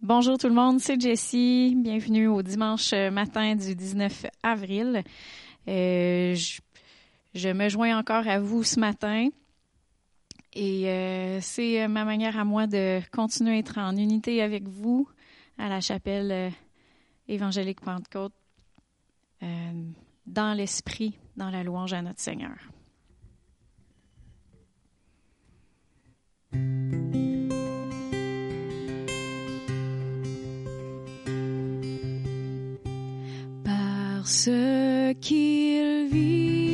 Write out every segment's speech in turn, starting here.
Bonjour tout le monde, c'est Jessie. Bienvenue au dimanche matin du 19 avril. Euh, je, me joins encore à vous ce matin et euh, c'est ma manière à moi de continuer à être en unité avec vous à la chapelle euh, évangélique Pentecôte euh, dans l'esprit, dans la louange à notre Seigneur. Ce qu'il vit.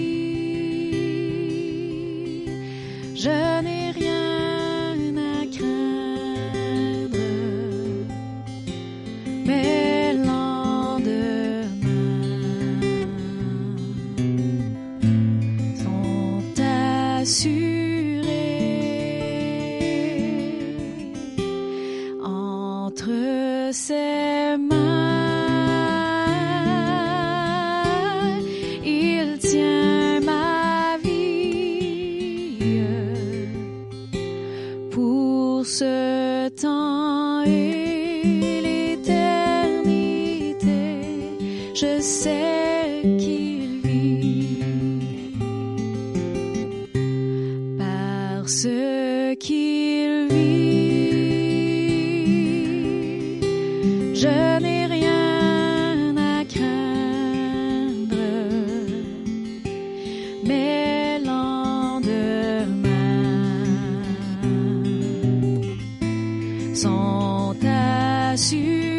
Sont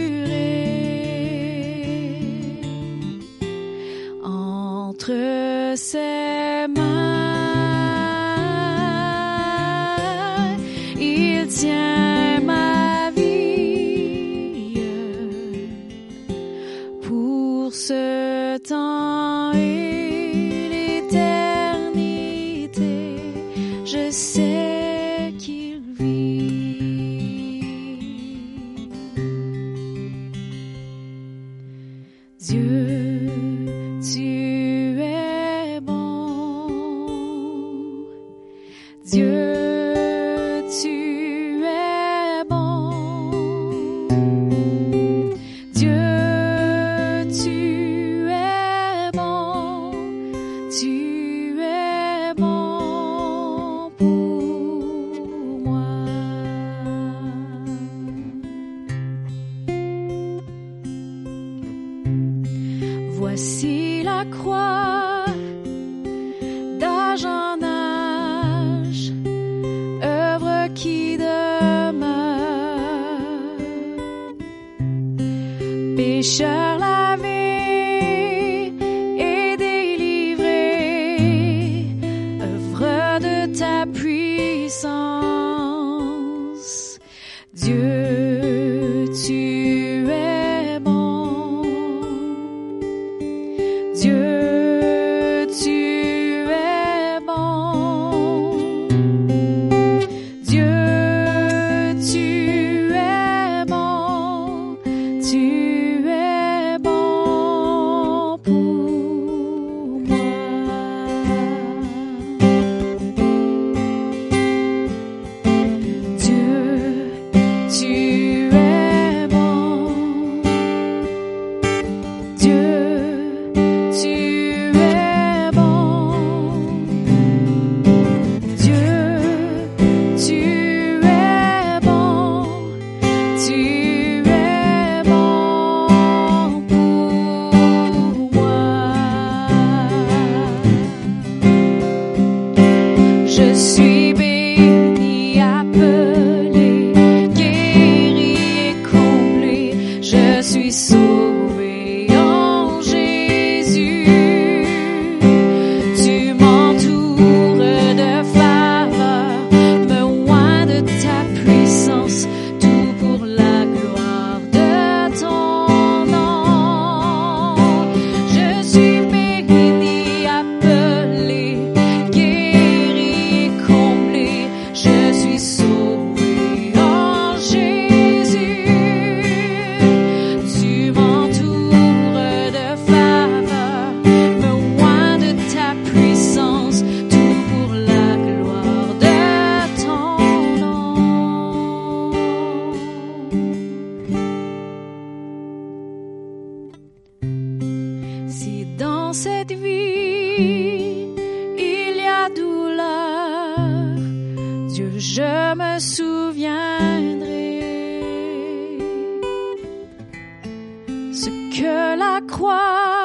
que la croix.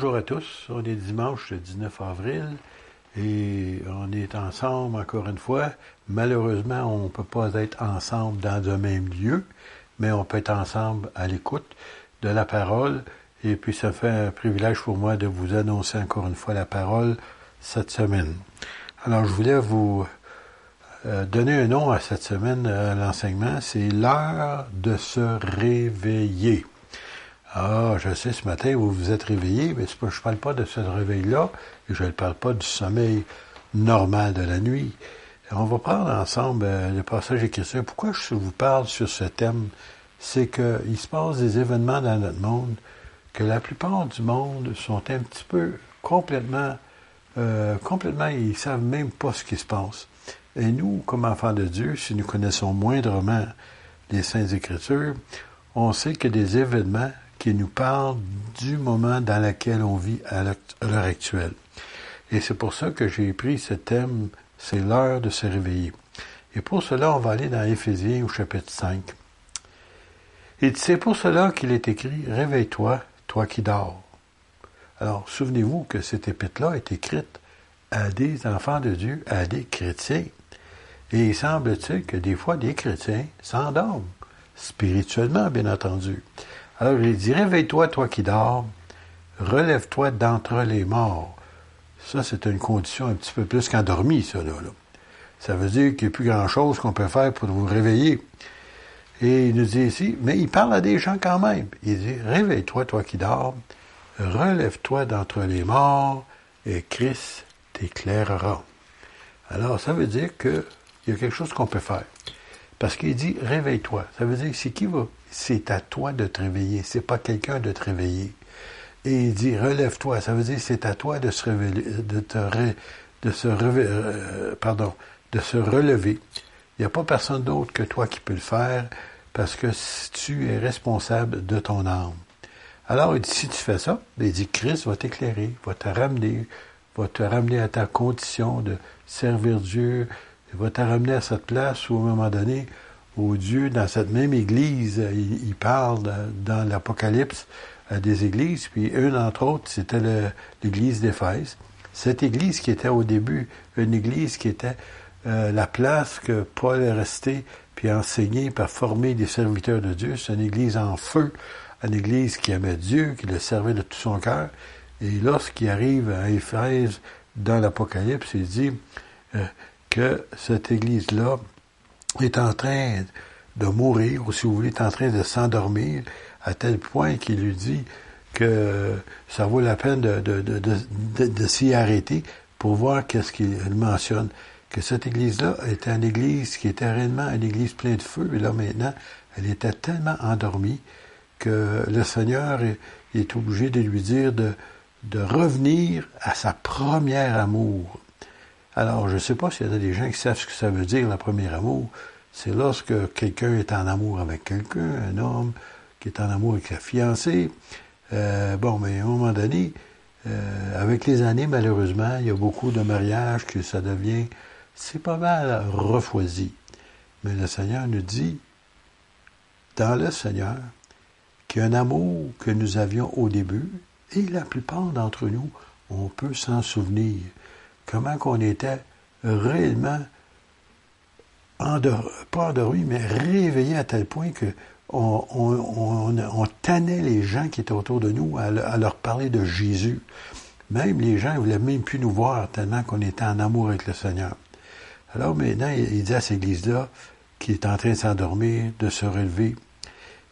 Bonjour à tous, on est dimanche le 19 avril et on est ensemble encore une fois. Malheureusement, on ne peut pas être ensemble dans le même lieu, mais on peut être ensemble à l'écoute de la parole. Et puis ça fait un privilège pour moi de vous annoncer encore une fois la parole cette semaine. Alors je voulais vous euh, donner un nom à cette semaine à l'enseignement, c'est l'heure de se réveiller. Ah, je sais, ce matin, vous vous êtes réveillé, mais je ne parle pas de ce réveil-là, et je ne parle pas du sommeil normal de la nuit. On va prendre ensemble euh, le passage écrit. Pourquoi je vous parle sur ce thème? C'est qu'il se passe des événements dans notre monde que la plupart du monde sont un petit peu complètement, euh, complètement, ils savent même pas ce qui se passe. Et nous, comme enfants de Dieu, si nous connaissons moindrement les Saintes Écritures, on sait que des événements qui nous parle du moment dans lequel on vit à l'heure actuelle. Et c'est pour ça que j'ai pris ce thème, c'est l'heure de se réveiller. Et pour cela, on va aller dans Éphésiens au chapitre 5. Et c'est pour cela qu'il est écrit, Réveille-toi, toi qui dors. Alors, souvenez-vous que cette épître-là est écrite à des enfants de Dieu, à des chrétiens. Et il semble-t-il que des fois, des chrétiens s'endorment, spirituellement, bien entendu. Alors il dit, réveille-toi, toi qui dors, relève-toi d'entre les morts. Ça, c'est une condition un petit peu plus qu'endormi, ça, là. Ça veut dire qu'il n'y a plus grand-chose qu'on peut faire pour vous réveiller. Et il nous dit ici, mais il parle à des gens quand même. Il dit, réveille-toi, toi qui dors, relève-toi d'entre les morts, et Christ t'éclairera. Alors, ça veut dire qu'il y a quelque chose qu'on peut faire. Parce qu'il dit, réveille-toi. Ça veut dire, c'est qui va? C'est à toi de te réveiller. C'est pas quelqu'un de te réveiller. Et il dit, relève-toi. Ça veut dire, c'est à toi de se réveiller, de te de se euh, pardon, de se relever. Il n'y a pas personne d'autre que toi qui peut le faire parce que tu es responsable de ton âme. Alors, il dit, si tu fais ça, ben, il dit, Christ va t'éclairer, va te ramener, va te ramener à ta condition de servir Dieu, va te ramener à cette place où, à un moment donné, où Dieu, dans cette même église, il, parle dans l'Apocalypse à des églises, puis une entre autres, c'était l'église d'Éphèse. Cette église qui était au début une église qui était euh, la place que Paul est resté, puis enseigné, par former des serviteurs de Dieu. C'est une église en feu, une église qui aimait Dieu, qui le servait de tout son cœur. Et lorsqu'il arrive à Éphèse, dans l'Apocalypse, il dit euh, que cette église-là est en train de mourir, ou si vous voulez, est en train de s'endormir, à tel point qu'il lui dit que ça vaut la peine de, de, de, de s'y arrêter pour voir qu'est-ce qu'il mentionne que cette église-là était une église qui était réellement une église pleine de feu, et là maintenant, elle était tellement endormie que le Seigneur est, obligé de lui dire de, de revenir à sa première amour. Alors, je ne sais pas s'il y a des gens qui savent ce que ça veut dire, la première amour. C'est lorsque quelqu'un est en amour avec quelqu'un, un homme qui est en amour avec sa fiancée. Euh, bon, mais à un moment donné, euh, avec les années, malheureusement, il y a beaucoup de mariages que ça devient c'est pas mal refroidi. Mais le Seigneur nous dit, dans le Seigneur, qu'il y a un amour que nous avions au début, et la plupart d'entre nous, on peut s'en souvenir. Comment qu'on était réellement pas endormi, mais réveillé à tel point que on, on, tannait les gens qui étaient autour de nous à, leur parler de Jésus. Même les gens ne voulaient même plus nous voir tellement qu'on était en amour avec le Seigneur. Alors maintenant, il dit à cette église-là, qui est en train de s'endormir, de se relever,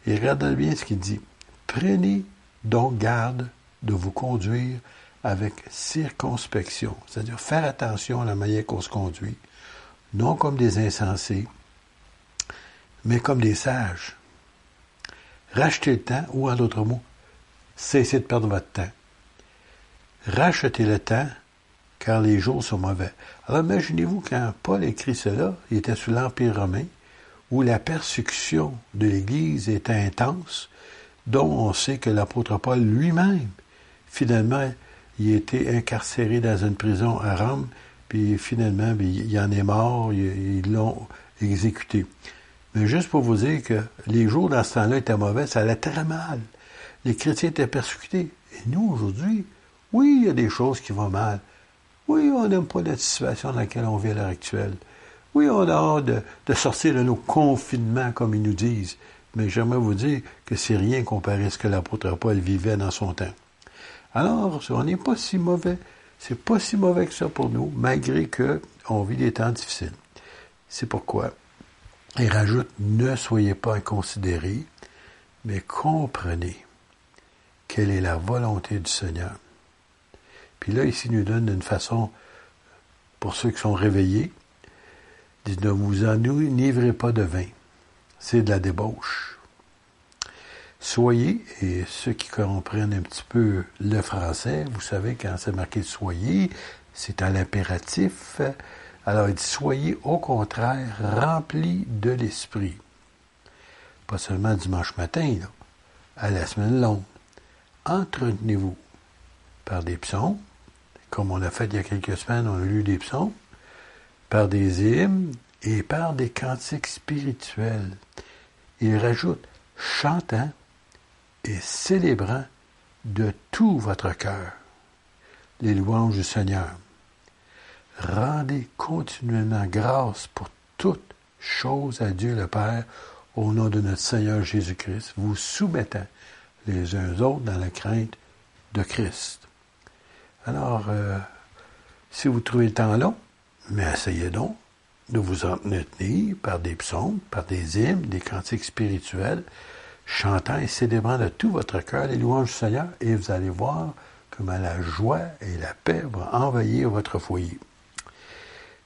et regardez bien ce qu'il dit. Prenez donc garde de vous conduire avec circonspection, c'est-à-dire faire attention à la manière qu'on se conduit, non comme des insensés, mais comme des sages. Rachetez le temps, ou en d'autres mots, cessez de perdre votre temps. Rachetez le temps car les jours sont mauvais. Alors imaginez-vous quand Paul écrit cela, il était sous l'Empire romain, où la persécution de l'Église était intense, dont on sait que l'apôtre Paul lui-même, finalement, il a été incarcéré dans une prison à Rome, puis finalement, ben, il en est mort, ils l'ont exécuté. Mais juste pour vous dire que les jours dans ce temps-là étaient mauvais, ça allait très mal. Les chrétiens étaient persécutés. Et nous, aujourd'hui, oui, il y a des choses qui vont mal. Oui, on n'aime pas la situation dans laquelle on vit à l'heure actuelle. Oui, on a hâte de, sortir de nos confinements, comme ils nous disent. Mais j'aimerais vous dire que c'est rien comparé à ce que l'apôtre Paul vivait dans son temps. Alors, on n'est pas si mauvais. C'est pas si mauvais que ça pour nous, malgré que on vit des temps difficiles. C'est pourquoi il rajoute ne soyez pas inconsidérés, mais comprenez quelle est la volonté du Seigneur. Puis là, ici, il nous donne une façon, pour ceux qui sont réveillés, dit ne vous enivrez pas de vin. C'est de la débauche. Soyez, et ceux qui comprennent un petit peu le français, vous savez, quand c'est marqué soyez, c'est à l'impératif. Alors il dit soyez au contraire remplis de l'esprit. Pas seulement dimanche matin, là, à la semaine longue. Entretenez-vous par des psaumes, comme on l'a fait il y a quelques semaines, on a lu des psaumes, par des hymnes et par des cantiques spirituels. Il rajoute chantant et célébrant de tout votre cœur les louanges du Seigneur. rendez continuellement grâce pour toutes choses à Dieu le Père au nom de notre Seigneur Jésus-Christ, vous soumettant les uns aux autres dans la crainte de Christ. Alors, euh, si vous trouvez le temps long, mais essayez donc de vous en tenir par des psaumes, par des hymnes, des cantiques spirituels, chantant et célébrant de tout votre cœur les louanges du Seigneur, et vous allez voir comment la joie et la paix vont envahir votre foyer.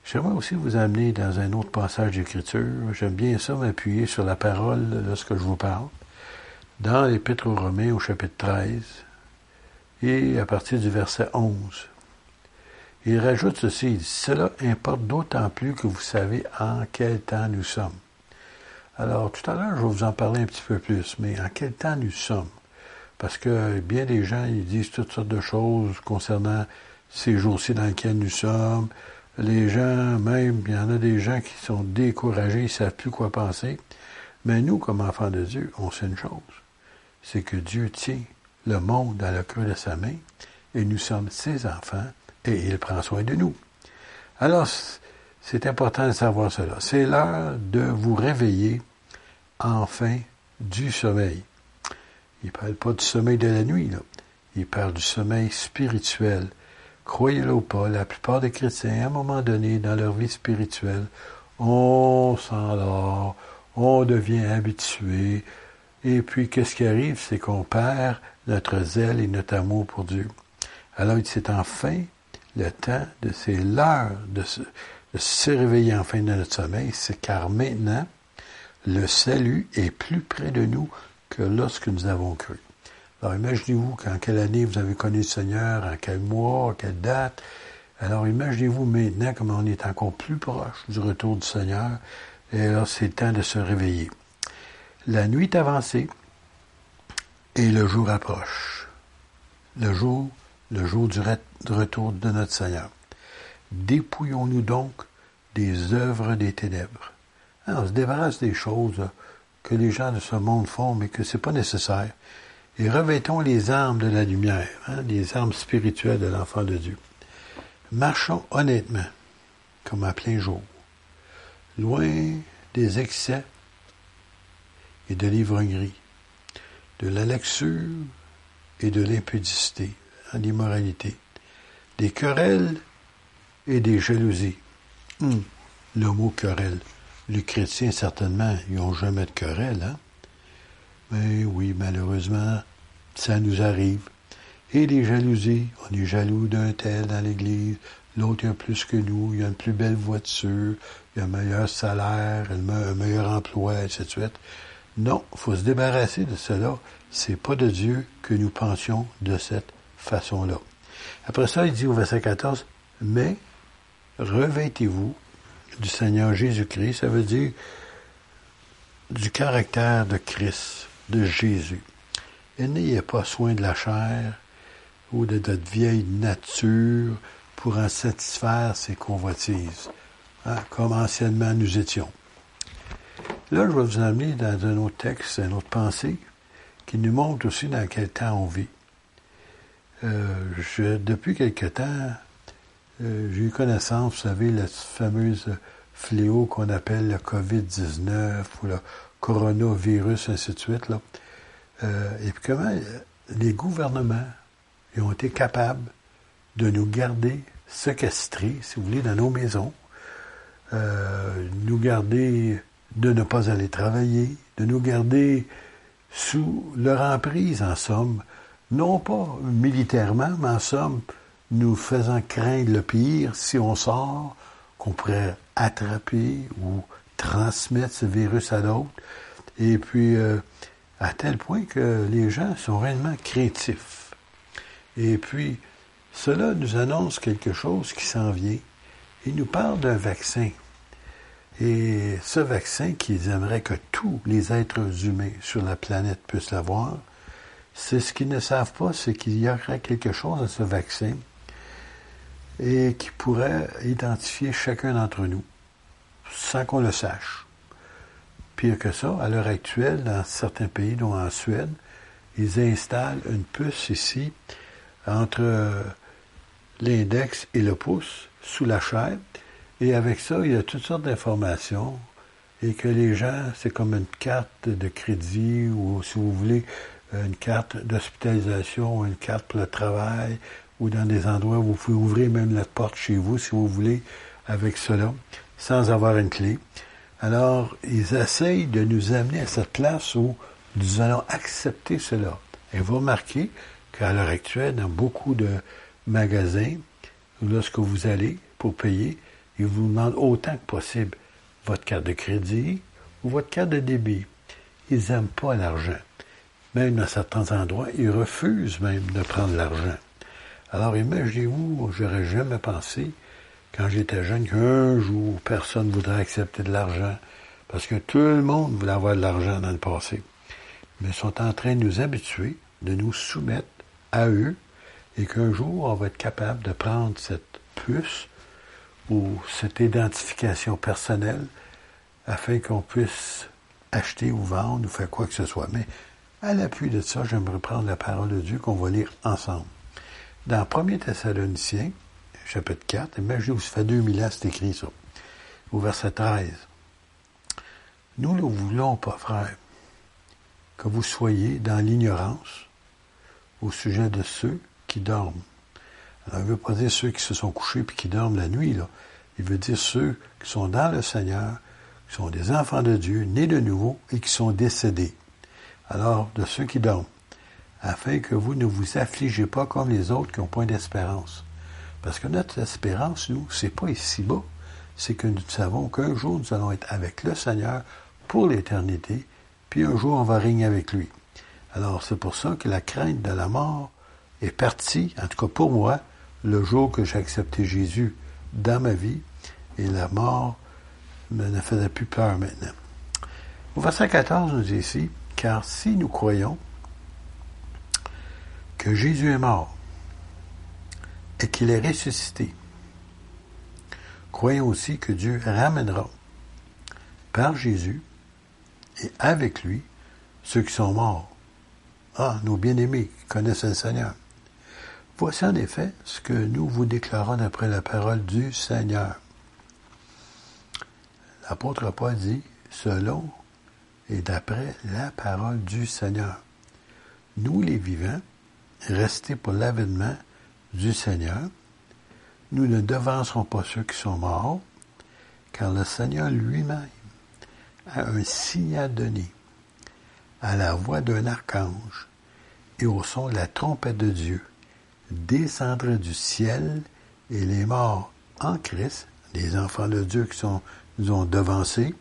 J'aimerais aussi vous amener dans un autre passage d'Écriture. J'aime bien ça m'appuyer sur la parole lorsque je vous parle. Dans l'Épître aux Romains au chapitre 13 et à partir du verset 11. Il rajoute ceci, Cela importe d'autant plus que vous savez en quel temps nous sommes. Alors, tout à l'heure, je vais vous en parler un petit peu plus, mais en quel temps nous sommes? Parce que bien des gens, ils disent toutes sortes de choses concernant ces jours-ci dans lesquels nous sommes. Les gens, même, il y en a des gens qui sont découragés, ils ne savent plus quoi penser. Mais nous, comme enfants de Dieu, on sait une chose. C'est que Dieu tient le monde dans le creux de sa main et nous sommes ses enfants et il prend soin de nous. Alors, c'est important de savoir cela. C'est l'heure de vous réveiller enfin du sommeil. Il ne parle pas du sommeil de la nuit, là. Il parle du sommeil spirituel. Croyez-le ou pas, la plupart des chrétiens, à un moment donné, dans leur vie spirituelle, on s'endort, on devient habitué, et puis qu'est-ce qui arrive, c'est qu'on perd notre zèle et notre amour pour Dieu. Alors c'est enfin le temps de c'est l'heure de se, de se réveiller enfin de notre sommeil, c'est car maintenant, le salut est plus près de nous que lorsque nous avons cru. Alors imaginez-vous qu'en quelle année vous avez connu le Seigneur, en quel mois, en quelle date. Alors imaginez-vous maintenant comme on est encore plus proche du retour du Seigneur. Et alors c'est temps de se réveiller. La nuit est avancée et le jour approche. Le jour, le jour du retour de notre Seigneur. Dépouillons-nous donc des œuvres des ténèbres. Hein, on se débarrasse des choses que les gens de ce monde font, mais que c'est pas nécessaire. Et revêtons les armes de la lumière, hein, les armes spirituelles de l'enfant de Dieu. Marchons honnêtement, comme à plein jour, loin des excès et de l'ivrognerie, de la lecture et de l'impudicité, hein, l'immoralité, des querelles et des jalousies. Hum, le mot querelle. Les chrétiens, certainement, ils n'ont jamais de querelle, hein? Mais oui, malheureusement, ça nous arrive. Et les jalousies, on est jaloux d'un tel dans l'Église, l'autre il a plus que nous, il a une plus belle voiture, il a un meilleur salaire, un meilleur emploi, etc. Non, il faut se débarrasser de cela. C'est pas de Dieu que nous pensions de cette façon-là. Après ça, il dit au verset 14, mais revêtez-vous du Seigneur Jésus-Christ, ça veut dire du caractère de Christ, de Jésus. Et n'ayez pas soin de la chair ou de notre vieille nature pour en satisfaire ses convoitises, hein, comme anciennement nous étions. Là, je vais vous amener dans un autre texte, une autre pensée, qui nous montre aussi dans quel temps on vit. Euh, depuis quelque temps, euh, j'ai eu connaissance, vous savez, le fameuse fléau qu'on appelle le COVID-19 ou le coronavirus, ainsi de suite. Là. Euh, et puis comment les gouvernements ont été capables de nous garder séquestrés, si vous voulez, dans nos maisons, euh, nous garder de ne pas aller travailler, de nous garder sous leur emprise, en somme, non pas militairement, mais en somme, nous faisant craindre le pire si on sort, qu'on pourrait attraper ou transmettre ce virus à d'autres. Et puis, euh, à tel point que les gens sont réellement craintifs. Et puis, cela nous annonce quelque chose qui s'en vient. Il nous parle d'un vaccin. Et ce vaccin qu'ils aimeraient que tous les êtres humains sur la planète puissent l'avoir, c'est ce qu'ils ne savent pas, c'est qu'il y aurait quelque chose à ce vaccin et qui pourrait identifier chacun d'entre nous sans qu'on le sache. Pire que ça, à l'heure actuelle, dans certains pays, dont en Suède, ils installent une puce ici entre l'index et le pouce sous la chair. Et avec ça, il y a toutes sortes d'informations. Et que les gens, c'est comme une carte de crédit ou, si vous voulez, une carte d'hospitalisation, une carte pour le travail, ou dans des endroits où vous pouvez ouvrir même la porte chez vous, si vous voulez, avec cela, sans avoir une clé. Alors, ils essayent de nous amener à cette place où nous allons accepter cela. Et vous remarquez qu'à l'heure actuelle, dans beaucoup de magasins, lorsque vous allez pour payer, ils vous demandent autant que possible votre carte de crédit ou votre carte de débit. Ils n'aiment pas l'argent. Même dans certains endroits, ils refusent même de prendre l'argent. Alors imaginez-vous, j'aurais jamais pensé, quand j'étais jeune, qu'un jour, personne ne voudrait accepter de l'argent, parce que tout le monde voulait avoir de l'argent dans le passé. Mais ils sont en train de nous habituer, de nous soumettre à eux, et qu'un jour, on va être capable de prendre cette puce ou cette identification personnelle afin qu'on puisse acheter ou vendre ou faire quoi que ce soit. Mais à l'appui de ça, j'aimerais prendre la parole de Dieu qu'on va lire ensemble. Dans 1 Thessaloniciens, chapitre 4, imaginez-vous, ça fait 2000 ans, c'est écrit ça, au verset 13. Nous ne voulons pas, frère, que vous soyez dans l'ignorance au sujet de ceux qui dorment. Alors, il ne veut pas dire ceux qui se sont couchés puis qui dorment la nuit, là. Il veut dire ceux qui sont dans le Seigneur, qui sont des enfants de Dieu, nés de nouveau et qui sont décédés. Alors, de ceux qui dorment afin que vous ne vous affligez pas comme les autres qui ont point d'espérance. Parce que notre espérance, nous, c'est pas ici-bas, c'est que nous savons qu'un jour nous allons être avec le Seigneur pour l'éternité, puis un jour on va régner avec lui. Alors c'est pour ça que la crainte de la mort est partie, en tout cas pour moi, le jour que j'ai accepté Jésus dans ma vie, et la mort me ne faisait plus peur maintenant. Au verset 14 nous dit ici, car si nous croyons que Jésus est mort et qu'il est ressuscité. Croyons aussi que Dieu ramènera par Jésus et avec lui ceux qui sont morts. Ah, nos bien-aimés qui connaissent le Seigneur. Voici en effet ce que nous vous déclarons d'après la parole du Seigneur. L'apôtre Paul dit, selon et d'après la parole du Seigneur. Nous les vivants, rester pour l'avènement du Seigneur. Nous ne devancerons pas ceux qui sont morts, car le Seigneur lui-même a un signal donné à la voix d'un archange et au son de la trompette de Dieu, descendra du ciel et les morts en Christ, les enfants de Dieu qui sont, nous ont devancés,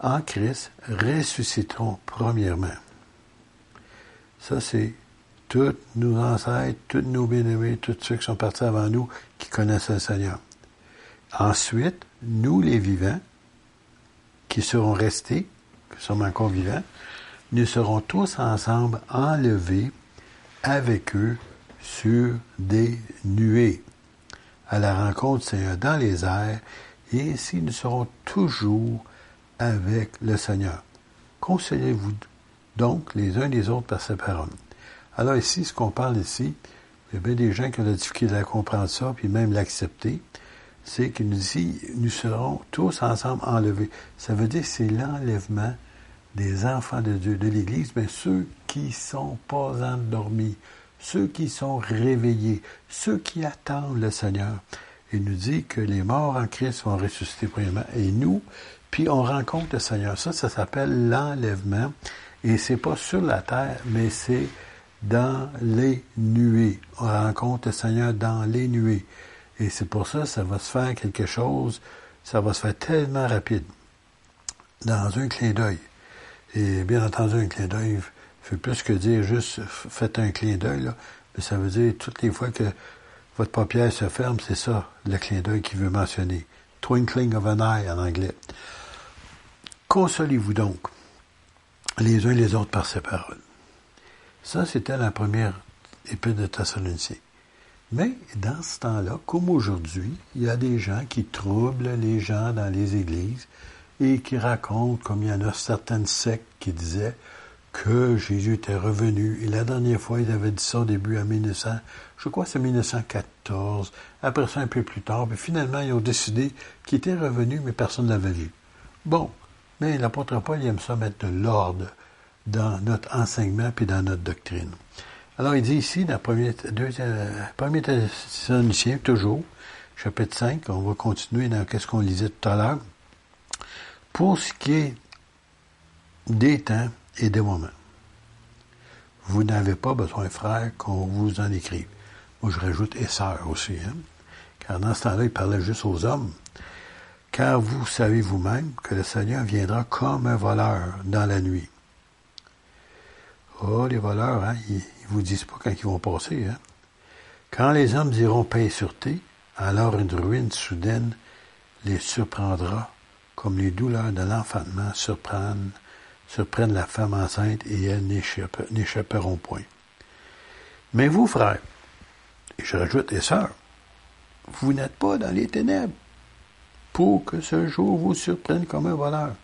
en Christ ressusciteront premièrement. Ça, c'est tous nos ancêtres, tous nos bien-aimés, tous ceux qui sont partis avant nous, qui connaissent le Seigneur. Ensuite, nous les vivants, qui seront restés, qui sommes encore vivants, nous serons tous ensemble enlevés avec eux sur des nuées, à la rencontre du Seigneur dans les airs, et ainsi nous serons toujours avec le Seigneur. Consolez-vous donc les uns les autres par ces paroles. Alors ici, ce qu'on parle ici, il y a bien des gens qui ont la difficulté à comprendre ça, puis même l'accepter, c'est qu'il nous dit, nous serons tous ensemble enlevés. Ça veut dire que c'est l'enlèvement des enfants de Dieu, de l'Église, mais ceux qui sont pas endormis, ceux qui sont réveillés, ceux qui attendent le Seigneur. Il nous dit que les morts en Christ vont ressusciter premièrement, et nous, puis on rencontre le Seigneur. Ça, ça s'appelle l'enlèvement, et c'est pas sur la terre, mais c'est dans les nuées. On rencontre le Seigneur dans les nuées. Et c'est pour ça ça va se faire quelque chose, ça va se faire tellement rapide, dans un clin d'œil. Et bien entendu, un clin d'œil fait plus que dire juste faites un clin d'œil, mais ça veut dire toutes les fois que votre paupière se ferme, c'est ça, le clin d'œil qui veut mentionner. Twinkling of an eye en anglais. Consolez-vous donc les uns les autres par ces paroles. Ça, c'était la première épître de Thessaloniciens. Mais dans ce temps-là, comme aujourd'hui, il y a des gens qui troublent les gens dans les églises et qui racontent, comme il y en a certaines sectes qui disaient que Jésus était revenu. Et la dernière fois, il avait dit ça au début en 1900, je crois que c'est 1914. Après ça, un peu plus tard. Puis finalement, ils ont décidé qu'il était revenu, mais personne ne l'avait vu. Bon, mais l'apôtre Paul, il aime ça mettre de l'ordre dans notre enseignement puis dans notre doctrine. Alors, il dit ici, dans 1er Thessaloniciens, toujours, chapitre 5, on va continuer dans ce qu'on lisait tout à l'heure, pour ce qui est des temps et des moments. Vous n'avez pas besoin, frère, qu'on vous en écrive. Moi, je rajoute et sœurs aussi, hein? car dans ce temps-là, il parlait juste aux hommes. Car vous savez vous-même que le Seigneur viendra comme un voleur dans la nuit. Oh, les voleurs, hein, ils, vous disent pas quand ils vont passer. Hein? Quand les hommes diront paix et sûreté, alors une ruine soudaine les surprendra, comme les douleurs de l'enfantement surprennent, surprennent la femme enceinte et elles n'échapperont point. Mais vous, frères, et je rajoute, et sœurs, vous n'êtes pas dans les ténèbres pour que ce jour vous surprenne comme un voleur.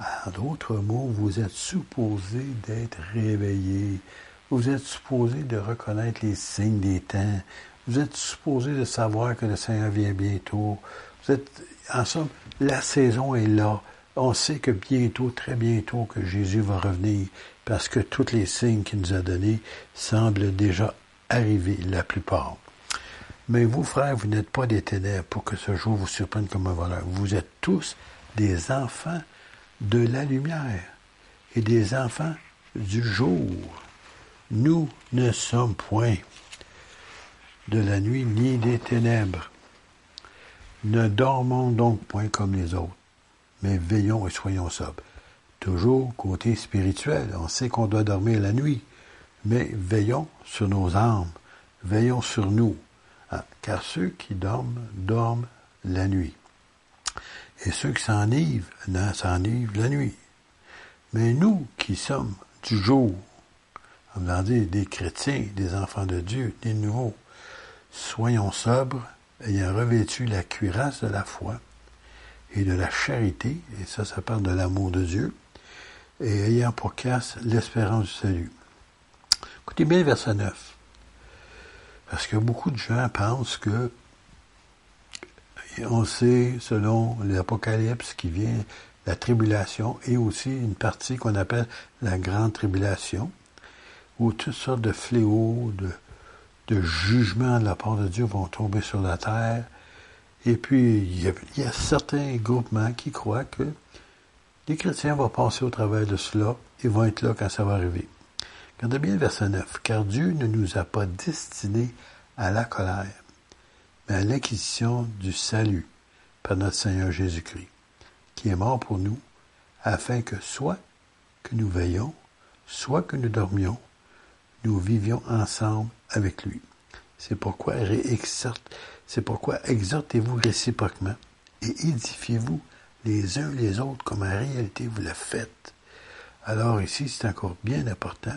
En d'autres mots, vous êtes supposé d'être réveillé. Vous êtes supposé de reconnaître les signes des temps. Vous êtes supposé de savoir que le Seigneur vient bientôt. Vous êtes, en somme, la saison est là. On sait que bientôt, très bientôt, que Jésus va revenir parce que tous les signes qu'il nous a donnés semblent déjà arriver, la plupart. Mais vous, frères, vous n'êtes pas des ténèbres pour que ce jour vous surprenne comme un voleur. Vous êtes tous des enfants de la lumière et des enfants du jour. Nous ne sommes point de la nuit ni des ténèbres. Ne dormons donc point comme les autres, mais veillons et soyons sobres. Toujours côté spirituel, on sait qu'on doit dormir la nuit, mais veillons sur nos âmes, veillons sur nous, hein, car ceux qui dorment, dorment la nuit. Et ceux qui s'enivrent, s'enivrent la nuit. Mais nous qui sommes du jour, va dire des chrétiens, des enfants de Dieu, des nouveaux, soyons sobres, ayant revêtu la cuirasse de la foi et de la charité, et ça, ça parle de l'amour de Dieu, et ayant pour casse l'espérance du salut. Écoutez bien le verset 9. Parce que beaucoup de gens pensent que on sait, selon l'Apocalypse qui vient, la tribulation et aussi une partie qu'on appelle la grande tribulation, où toutes sortes de fléaux, de, jugements de la part de Dieu vont tomber sur la terre. Et puis, il y a, y a certains groupements qui croient que les chrétiens vont passer au travers de cela et vont être là quand ça va arriver. Regardez bien le verset 9. Car Dieu ne nous a pas destinés à la colère, à l'acquisition du salut par notre Seigneur Jésus-Christ, qui est mort pour nous, afin que soit que nous veillons, soit que nous dormions, nous vivions ensemble avec lui. C'est pourquoi, c'est pourquoi exhortez-vous réciproquement et édifiez-vous les uns les autres comme en réalité vous le faites. Alors ici, c'est encore bien important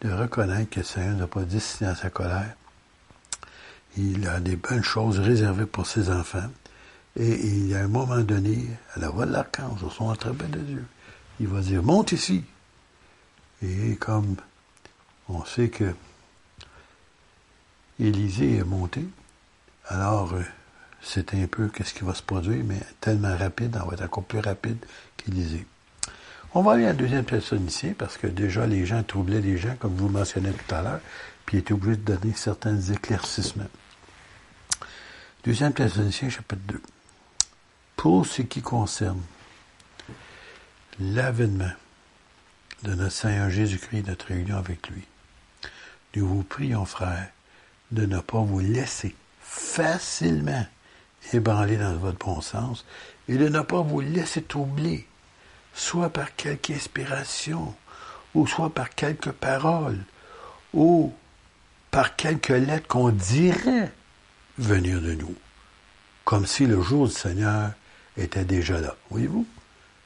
de reconnaître que le Seigneur n'a pas destiné à sa colère. Il a des bonnes choses réservées pour ses enfants. Et il y a un moment donné, à la voix de l'archange, au son très de Dieu, il va dire, monte ici. Et comme on sait que Élisée est monté, alors euh, c'est un peu qu'est-ce qui va se produire, mais tellement rapide, on va être encore plus rapide qu'Élisée. On va aller à la deuxième ici, parce que déjà les gens troublaient les gens, comme vous mentionnez tout à l'heure, puis étaient obligés de donner certains éclaircissements. Deuxième Thessaloniciens, chapitre 2. Pour ce qui concerne l'avènement de notre Seigneur Jésus-Christ, notre réunion avec lui, nous vous prions, frères, de ne pas vous laisser facilement ébranler dans votre bon sens et de ne pas vous laisser troubler soit par quelque inspiration, ou soit par quelques paroles, ou par quelques lettres qu'on dirait venir de nous, comme si le jour du Seigneur était déjà là. Voyez-vous?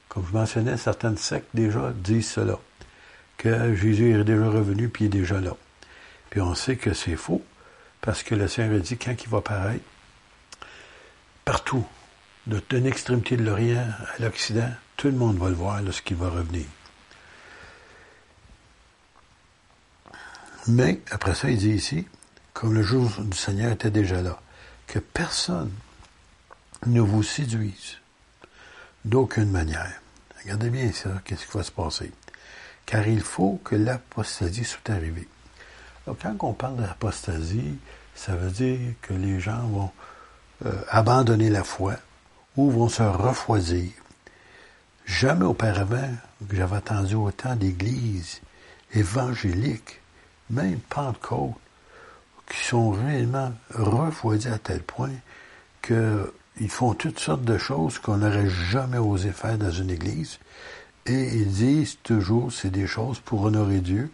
Comme je mentionnais, certaines sectes déjà disent cela, que Jésus est déjà revenu puis il est déjà là. Puis on sait que c'est faux, parce que le Seigneur a dit quand il va paraître, partout, d'une extrémité de l'Orient à l'Occident, tout le monde va le voir lorsqu'il va revenir. Mais après ça, il dit ici, comme le jour du Seigneur était déjà là, que personne ne vous séduise d'aucune manière. Regardez bien ça, qu'est-ce qui va se passer. Car il faut que l'apostasie soit arrivée. Quand on parle d'apostasie, ça veut dire que les gens vont euh, abandonner la foi ou vont se refroidir. Jamais auparavant j'avais attendu autant d'églises évangéliques, même Pentecôte, qui sont réellement refroidies à tel point qu'ils font toutes sortes de choses qu'on n'aurait jamais osé faire dans une église. Et ils disent toujours c'est des choses pour honorer Dieu.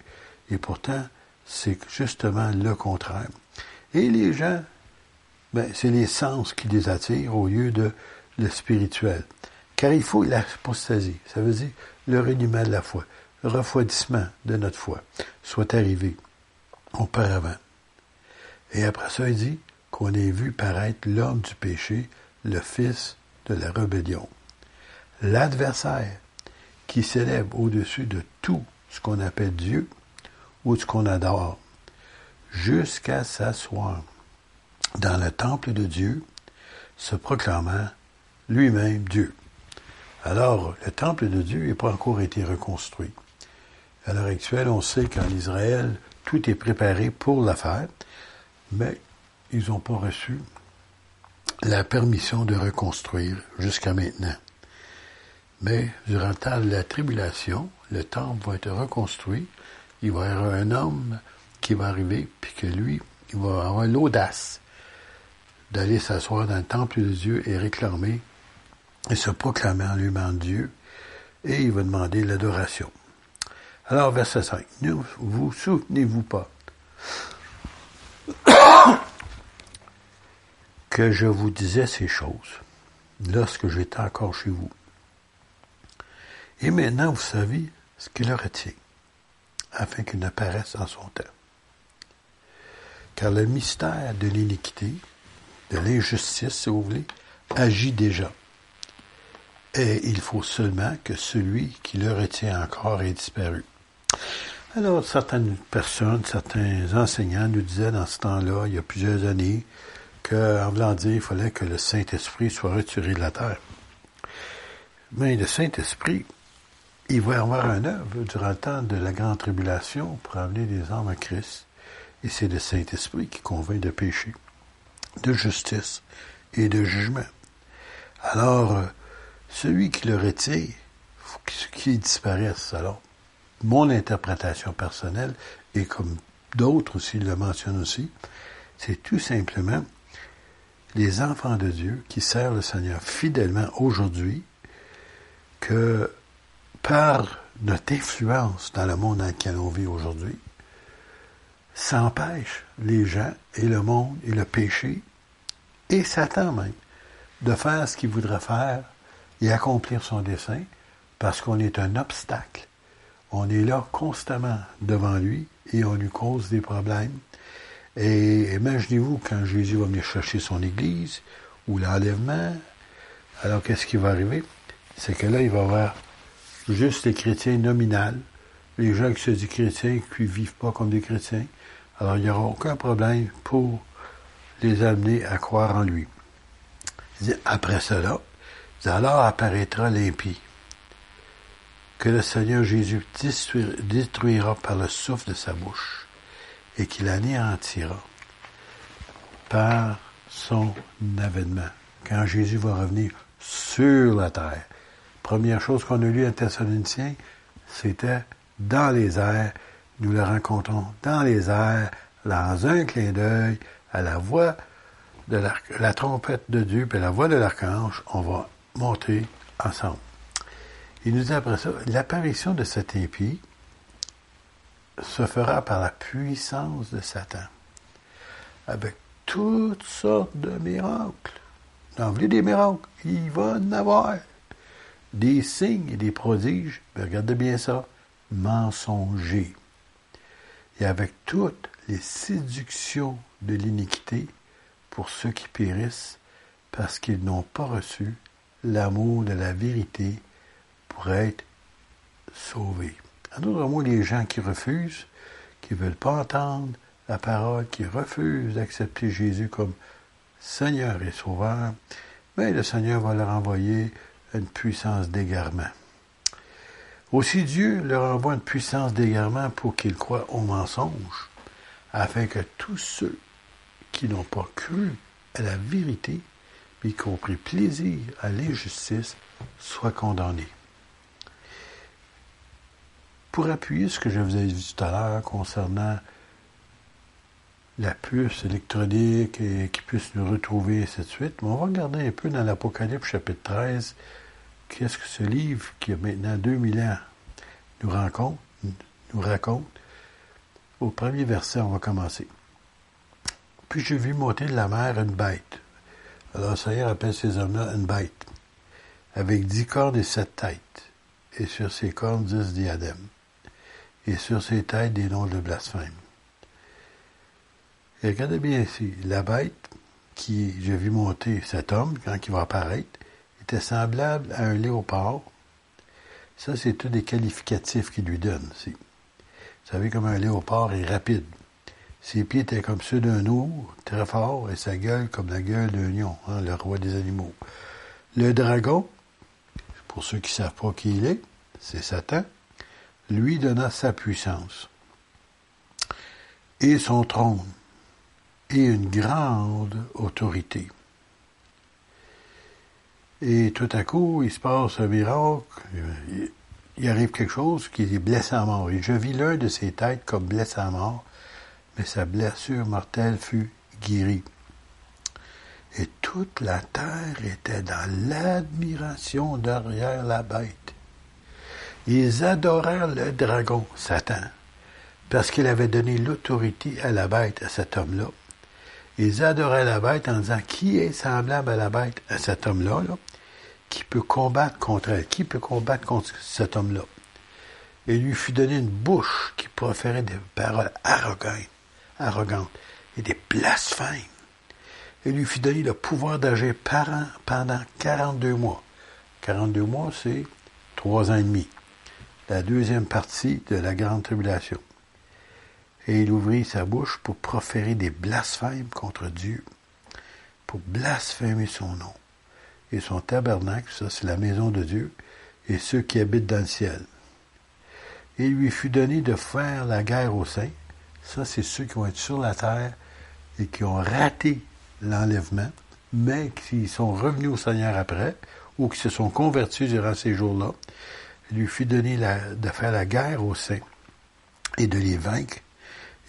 Et pourtant, c'est justement le contraire. Et les gens, ben, c'est les sens qui les attirent au lieu de le spirituel. Car il faut l'apostasie, ça veut dire le reniement de la foi, le refroidissement de notre foi, soit arrivé auparavant. Et après ça, il dit qu'on ait vu paraître l'homme du péché, le fils de la rébellion. L'adversaire qui s'élève au-dessus de tout ce qu'on appelle Dieu ou ce qu'on adore, jusqu'à s'asseoir dans le temple de Dieu, se proclamant lui-même Dieu. Alors, le temple de Dieu n'a pas encore été reconstruit. À l'heure actuelle, on sait qu'en Israël, tout est préparé pour la fête, mais ils n'ont pas reçu la permission de reconstruire jusqu'à maintenant. Mais durant le temps de la tribulation, le temple va être reconstruit. Il va y avoir un homme qui va arriver, puis que lui, il va avoir l'audace d'aller s'asseoir dans le temple de Dieu et réclamer et se proclamer en lui-même Dieu, et il va demander l'adoration. Alors, verset 5. Ne vous souvenez-vous pas que je vous disais ces choses lorsque j'étais encore chez vous. Et maintenant, vous savez ce qu'il leur retient, afin qu'il n'apparaisse en son temps. Car le mystère de l'iniquité, de l'injustice, si vous voulez, agit déjà. Et il faut seulement que celui qui le retient encore ait disparu. Alors, certaines personnes, certains enseignants nous disaient dans ce temps-là, il y a plusieurs années, qu'en voulant dire, il fallait que le Saint-Esprit soit retiré de la terre. Mais le Saint-Esprit, il va avoir un œuvre durant le temps de la grande tribulation pour amener les hommes à Christ. Et c'est le Saint-Esprit qui convainc de péché, de justice et de jugement. Alors, euh, celui qui le retire, faut qu'il disparaisse. Alors, mon interprétation personnelle, et comme d'autres aussi le mentionnent aussi, c'est tout simplement les enfants de Dieu qui servent le Seigneur fidèlement aujourd'hui, que par notre influence dans le monde dans lequel on vit aujourd'hui, ça empêche les gens et le monde et le péché et Satan même de faire ce qu'il voudrait faire et accomplir son dessein parce qu'on est un obstacle. On est là constamment devant lui et on lui cause des problèmes. Et imaginez-vous quand Jésus va venir chercher son Église ou l'enlèvement, alors qu'est-ce qui va arriver? C'est que là, il va y avoir juste les chrétiens nominales, les gens qui se disent chrétiens, qui ne vivent pas comme des chrétiens. Alors, il n'y aura aucun problème pour les amener à croire en lui. Après cela, alors apparaîtra l'impie, que le Seigneur Jésus détruira par le souffle de sa bouche, et qu'il anéantira par son avènement, quand Jésus va revenir sur la terre. Première chose qu'on a lu à Thessaloniciens, c'était dans les airs. Nous le rencontrons dans les airs, dans un clin d'œil, à la voix de la, trompette de Dieu et la voix de l'archange, on va monter ensemble. Il nous dit après ça, l'apparition de cet impie se fera par la puissance de Satan, avec toutes sortes de miracles. Dans des miracles, il va en avoir des signes et des prodiges, regardez bien ça, mensongers. Et avec toutes les séductions de l'iniquité pour ceux qui périssent parce qu'ils n'ont pas reçu l'amour de la vérité pour être sauvés. En d'autres mots, les gens qui refusent, qui ne veulent pas entendre la parole, qui refusent d'accepter Jésus comme Seigneur et Sauveur, mais le Seigneur va leur envoyer une puissance d'égarement. Aussi Dieu leur envoie une puissance d'égarement pour qu'ils croient au mensonge, afin que tous ceux qui n'ont pas cru à la vérité, mais qui ont pris plaisir à l'injustice, soient condamnés. Pour appuyer ce que je vous ai dit tout à l'heure concernant la puce électronique et qui puisse nous retrouver, et ainsi suite. Mais on va regarder un peu dans l'Apocalypse chapitre 13, qu'est-ce que ce livre qui a maintenant 2000 ans nous raconte, nous raconte. Au premier verset, on va commencer. Puis j'ai vu monter de la mer une bête. Alors le Seigneur appelle ces hommes-là une bête, avec dix cornes et sept têtes, et sur ses cornes dix diadèmes, et sur ses têtes des noms de blasphème. Regardez bien ici, la bête qui, j'ai vu monter cet homme, quand il va apparaître, était semblable à un léopard. Ça, c'est tous des qualificatifs qu'il lui donne. Vous savez comme un léopard est rapide. Ses pieds étaient comme ceux d'un ours, très fort, et sa gueule comme la gueule d'un lion, hein, le roi des animaux. Le dragon, pour ceux qui ne savent pas qui il est, c'est Satan, lui donna sa puissance et son trône et une grande autorité. Et tout à coup, il se passe un miracle, il arrive quelque chose qui est blessé à mort. Et je vis l'un de ses têtes comme blessé à mort, mais sa blessure mortelle fut guérie. Et toute la terre était dans l'admiration derrière la bête. Ils adorèrent le dragon, Satan, parce qu'il avait donné l'autorité à la bête, à cet homme-là. Ils adoraient la bête en disant qui est semblable à la bête, à cet homme-là, qui peut combattre contre elle, qui peut combattre contre cet homme-là? Et lui fut donné une bouche qui proférait des paroles arrogantes, arrogantes et des blasphèmes. Et lui fut donné le pouvoir d'agir par an pendant 42 mois. 42 mois, c'est trois ans et demi. La deuxième partie de la grande tribulation et il ouvrit sa bouche pour proférer des blasphèmes contre Dieu, pour blasphémer son nom. Et son tabernacle, ça c'est la maison de Dieu, et ceux qui habitent dans le ciel. Et il lui fut donné de faire la guerre aux saints. Ça, c'est ceux qui vont être sur la terre et qui ont raté l'enlèvement, mais qui sont revenus au Seigneur après, ou qui se sont convertis durant ces jours-là. Il lui fut donné de faire la guerre aux saints et de les vaincre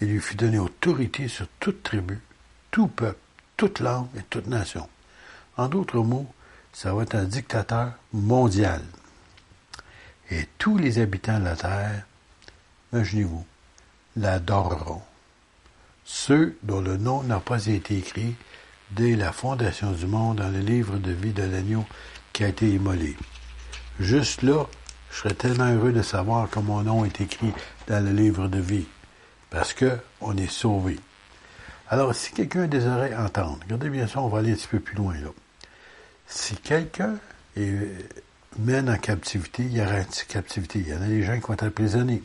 il lui fut donné autorité sur toute tribu, tout peuple, toute langue et toute nation. En d'autres mots, ça va être un dictateur mondial. Et tous les habitants de la terre, imaginez-vous, l'adoreront. Ceux dont le nom n'a pas été écrit dès la fondation du monde dans le livre de vie de l'agneau qui a été immolé. Juste là, je serais tellement heureux de savoir que mon nom est écrit dans le livre de vie parce qu'on est sauvé. Alors, si quelqu'un désirait entendre, regardez bien ça, on va aller un petit peu plus loin là. Si quelqu'un mène en captivité, il y aura une captivité. Il y en a des gens qui vont être emprisonnés.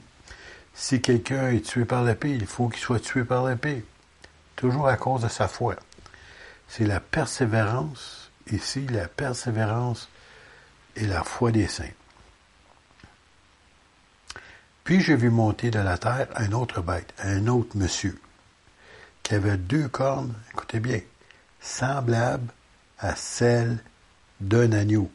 Si quelqu'un est tué par l'épée, il faut qu'il soit tué par l'épée. Toujours à cause de sa foi. C'est la persévérance, ici, la persévérance et la foi des saints. Puis j'ai vu monter de la terre un autre bête, un autre monsieur, qui avait deux cornes, écoutez bien, semblables à celles d'un agneau.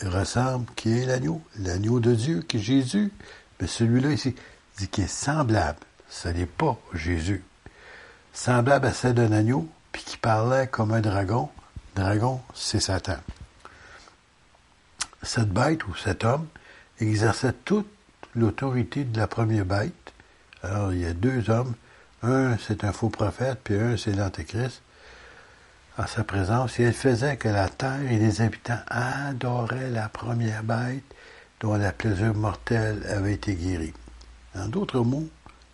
Il ressemble, qui est l'agneau? L'agneau de Dieu, qui est Jésus. Mais celui-là ici, dit qu'il est semblable. Ce n'est pas Jésus. Semblable à celle d'un agneau, puis qui parlait comme un dragon. Dragon, c'est Satan. Cette bête ou cet homme exerçait toute l'autorité de la première bête. Alors, il y a deux hommes. Un, c'est un faux prophète, puis un, c'est l'Antéchrist. En sa présence, et elle faisait que la terre et les habitants adoraient la première bête dont la plaisir mortelle avait été guérie. En d'autres mots,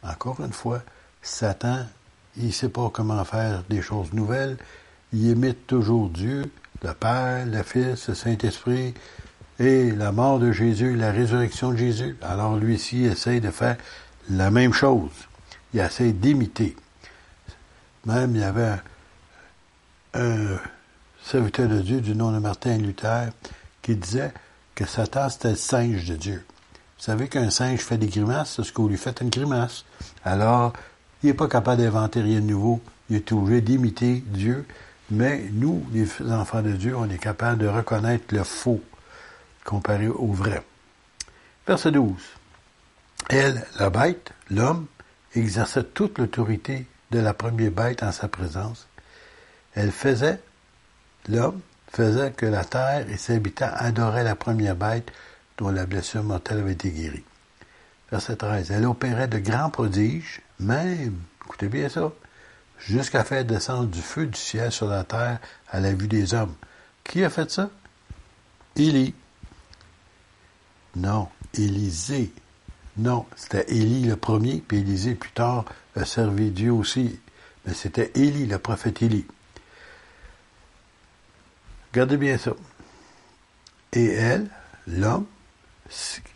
encore une fois, Satan, il ne sait pas comment faire des choses nouvelles. Il imite toujours Dieu, le Père, le Fils, le Saint-Esprit, et la mort de Jésus, la résurrection de Jésus. Alors lui-ci essaye de faire la même chose. Il essaie d'imiter. Même, il y avait un, serviteur de Dieu du nom de Martin Luther qui disait que Satan, c'était le singe de Dieu. Vous savez qu'un singe fait des grimaces, c'est ce qu'on lui fait une grimace. Alors, il n'est pas capable d'inventer rien de nouveau. Il est obligé d'imiter Dieu. Mais nous, les enfants de Dieu, on est capable de reconnaître le faux comparé au vrai. Verset 12. Elle, la bête, l'homme, exerçait toute l'autorité de la première bête en sa présence. Elle faisait, l'homme faisait que la terre et ses habitants adoraient la première bête dont la blessure mortelle avait été guérie. Verset 13. Elle opérait de grands prodiges, même, écoutez bien ça, jusqu'à faire descendre du feu du ciel sur la terre à la vue des hommes. Qui a fait ça? Élie. Non, Élisée. Non, c'était Élie le premier, puis Élisée plus tard a servi Dieu aussi. Mais c'était Élie, le prophète Élie. Regardez bien ça. Et elle, l'homme,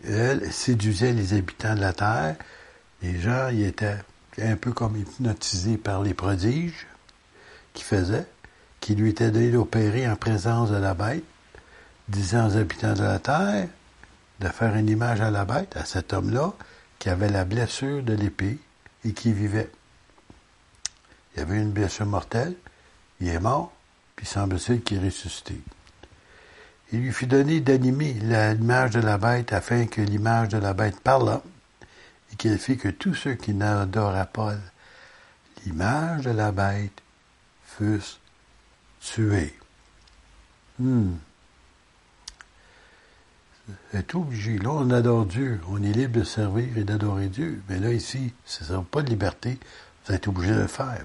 elle séduisait les habitants de la terre. Les gens, ils étaient un peu comme hypnotisés par les prodiges qu'il faisait, qui lui étaient donnés d'opérer en présence de la bête, disant aux habitants de la terre, de faire une image à la bête, à cet homme-là, qui avait la blessure de l'épée et qui vivait. Il avait une blessure mortelle, il est mort, puis semble-t-il qu'il est ressuscité. Il lui fut donné d'animer l'image de la bête afin que l'image de la bête parlât et qu'elle fit que tous ceux qui n'adoraient pas l'image de la bête fussent tués. Hmm est obligé? Là, on adore Dieu. On est libre de servir et d'adorer Dieu. Mais là, ici, ce n'est pas de liberté. Vous êtes obligé de le faire.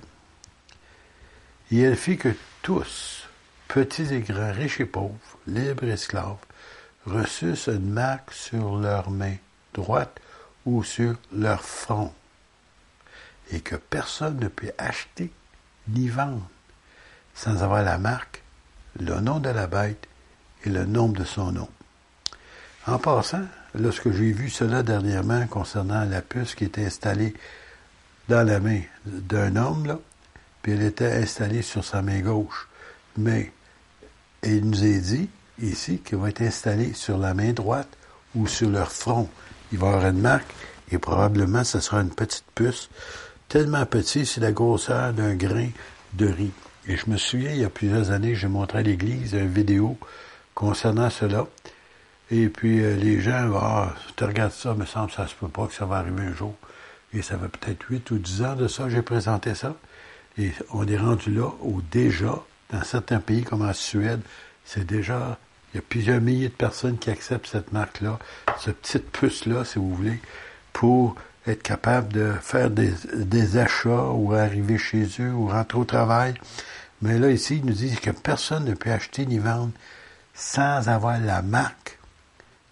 Et elle fit que tous, petits et grands, riches et pauvres, libres et esclaves, reçussent une marque sur leur main droite ou sur leur front, et que personne ne peut acheter ni vendre sans avoir la marque, le nom de la bête et le nombre de son nom. En passant, lorsque j'ai vu cela dernièrement concernant la puce qui était installée dans la main d'un homme, là, puis elle était installée sur sa main gauche. Mais il nous est dit ici qu'elle va être installée sur la main droite ou sur leur front. Il va y avoir une marque et probablement ce sera une petite puce, tellement petite, c'est la grosseur d'un grain de riz. Et je me souviens, il y a plusieurs années, j'ai montré à l'église une vidéo concernant cela. Et puis euh, les gens, ah, tu regardes ça, me semble ça se peut pas que ça va arriver un jour. Et ça fait peut-être 8 ou 10 ans de ça, j'ai présenté ça. Et on est rendu là où déjà, dans certains pays comme en Suède, c'est déjà, il y a plusieurs milliers de personnes qui acceptent cette marque-là, cette petite puce-là, si vous voulez, pour être capable de faire des, des, achats ou arriver chez eux ou rentrer au travail. Mais là, ici, ils nous disent que personne ne peut acheter ni vendre sans avoir la marque